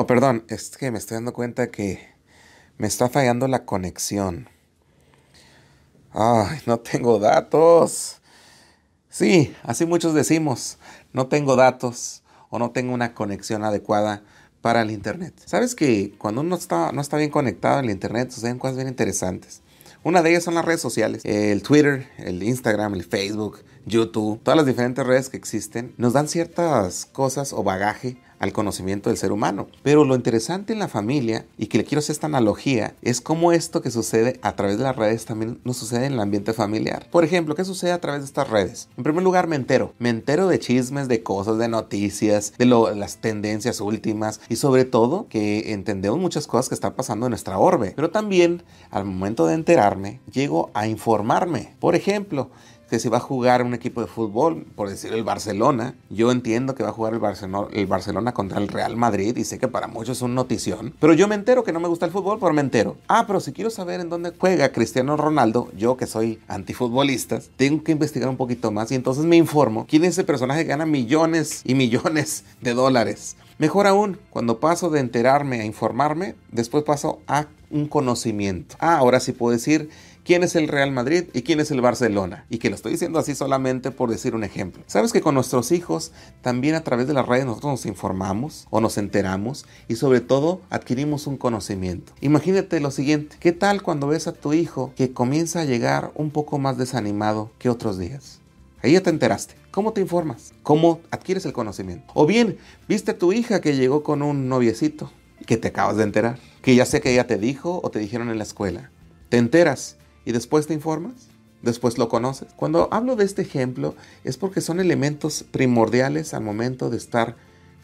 Oh, perdón, es que me estoy dando cuenta que me está fallando la conexión. Ay, no tengo datos. Sí, así muchos decimos, no tengo datos o no tengo una conexión adecuada para el Internet. ¿Sabes que cuando uno está, no está bien conectado en el Internet suceden cosas bien interesantes? Una de ellas son las redes sociales. El Twitter, el Instagram, el Facebook, YouTube, todas las diferentes redes que existen nos dan ciertas cosas o bagaje al conocimiento del ser humano. Pero lo interesante en la familia, y que le quiero hacer esta analogía, es cómo esto que sucede a través de las redes también nos sucede en el ambiente familiar. Por ejemplo, ¿qué sucede a través de estas redes? En primer lugar, me entero. Me entero de chismes, de cosas, de noticias, de las tendencias últimas y sobre todo que entendemos muchas cosas que están pasando en nuestra orbe. Pero también, al momento de enterarme, llego a informarme. Por ejemplo, que si va a jugar un equipo de fútbol, por decir el Barcelona, yo entiendo que va a jugar el Barcelona, el Barcelona contra el Real Madrid y sé que para muchos es una notición, pero yo me entero que no me gusta el fútbol, pero me entero. Ah, pero si quiero saber en dónde juega Cristiano Ronaldo, yo que soy antifutbolista, tengo que investigar un poquito más y entonces me informo quién es ese personaje que gana millones y millones de dólares. Mejor aún, cuando paso de enterarme a informarme, después paso a un conocimiento. Ah, ahora sí puedo decir quién es el Real Madrid y quién es el Barcelona. Y que lo estoy diciendo así solamente por decir un ejemplo. Sabes que con nuestros hijos también a través de las redes nosotros nos informamos o nos enteramos y sobre todo adquirimos un conocimiento. Imagínate lo siguiente, ¿qué tal cuando ves a tu hijo que comienza a llegar un poco más desanimado que otros días? Ahí ya te enteraste. ¿Cómo te informas? ¿Cómo adquieres el conocimiento? O bien, viste a tu hija que llegó con un noviecito que te acabas de enterar, que ya sé que ella te dijo o te dijeron en la escuela. Te enteras y después te informas, después lo conoces. Cuando hablo de este ejemplo es porque son elementos primordiales al momento de estar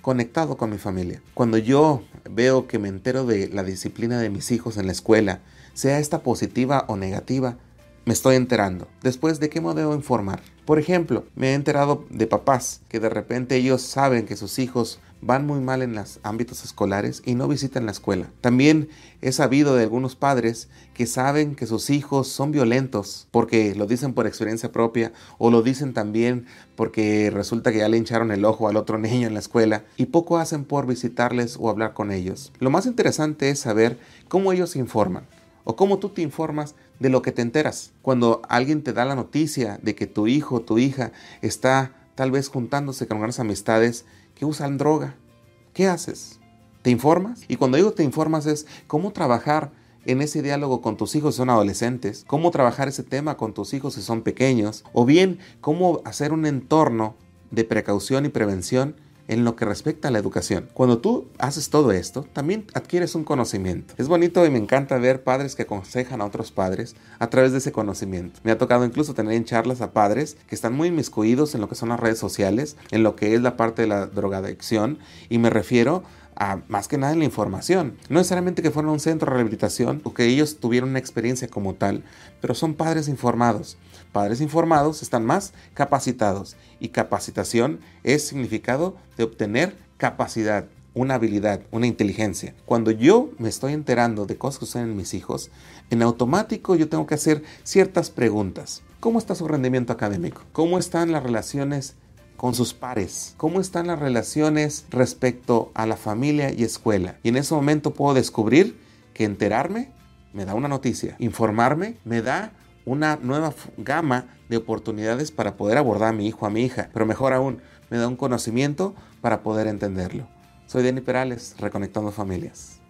conectado con mi familia. Cuando yo veo que me entero de la disciplina de mis hijos en la escuela, sea esta positiva o negativa, me estoy enterando. Después, ¿de qué modo debo informar? Por ejemplo, me he enterado de papás que de repente ellos saben que sus hijos van muy mal en los ámbitos escolares y no visitan la escuela. También he sabido de algunos padres que saben que sus hijos son violentos porque lo dicen por experiencia propia o lo dicen también porque resulta que ya le hincharon el ojo al otro niño en la escuela y poco hacen por visitarles o hablar con ellos. Lo más interesante es saber cómo ellos informan o cómo tú te informas de lo que te enteras. Cuando alguien te da la noticia de que tu hijo o tu hija está tal vez juntándose con unas amistades que usan droga, ¿qué haces? ¿Te informas? Y cuando digo te informas es cómo trabajar en ese diálogo con tus hijos si son adolescentes, cómo trabajar ese tema con tus hijos si son pequeños, o bien cómo hacer un entorno de precaución y prevención en lo que respecta a la educación. Cuando tú haces todo esto, también adquieres un conocimiento. Es bonito y me encanta ver padres que aconsejan a otros padres a través de ese conocimiento. Me ha tocado incluso tener en charlas a padres que están muy inmiscuidos en lo que son las redes sociales, en lo que es la parte de la drogadicción, y me refiero a más que nada en la información. No necesariamente que fueran un centro de rehabilitación o que ellos tuvieran una experiencia como tal, pero son padres informados. Padres informados están más capacitados y capacitación es significado de obtener capacidad, una habilidad, una inteligencia. Cuando yo me estoy enterando de cosas que suceden en mis hijos, en automático yo tengo que hacer ciertas preguntas. ¿Cómo está su rendimiento académico? ¿Cómo están las relaciones con sus pares, cómo están las relaciones respecto a la familia y escuela. Y en ese momento puedo descubrir que enterarme me da una noticia, informarme me da una nueva gama de oportunidades para poder abordar a mi hijo, a mi hija, pero mejor aún, me da un conocimiento para poder entenderlo. Soy Denny Perales, Reconectando Familias.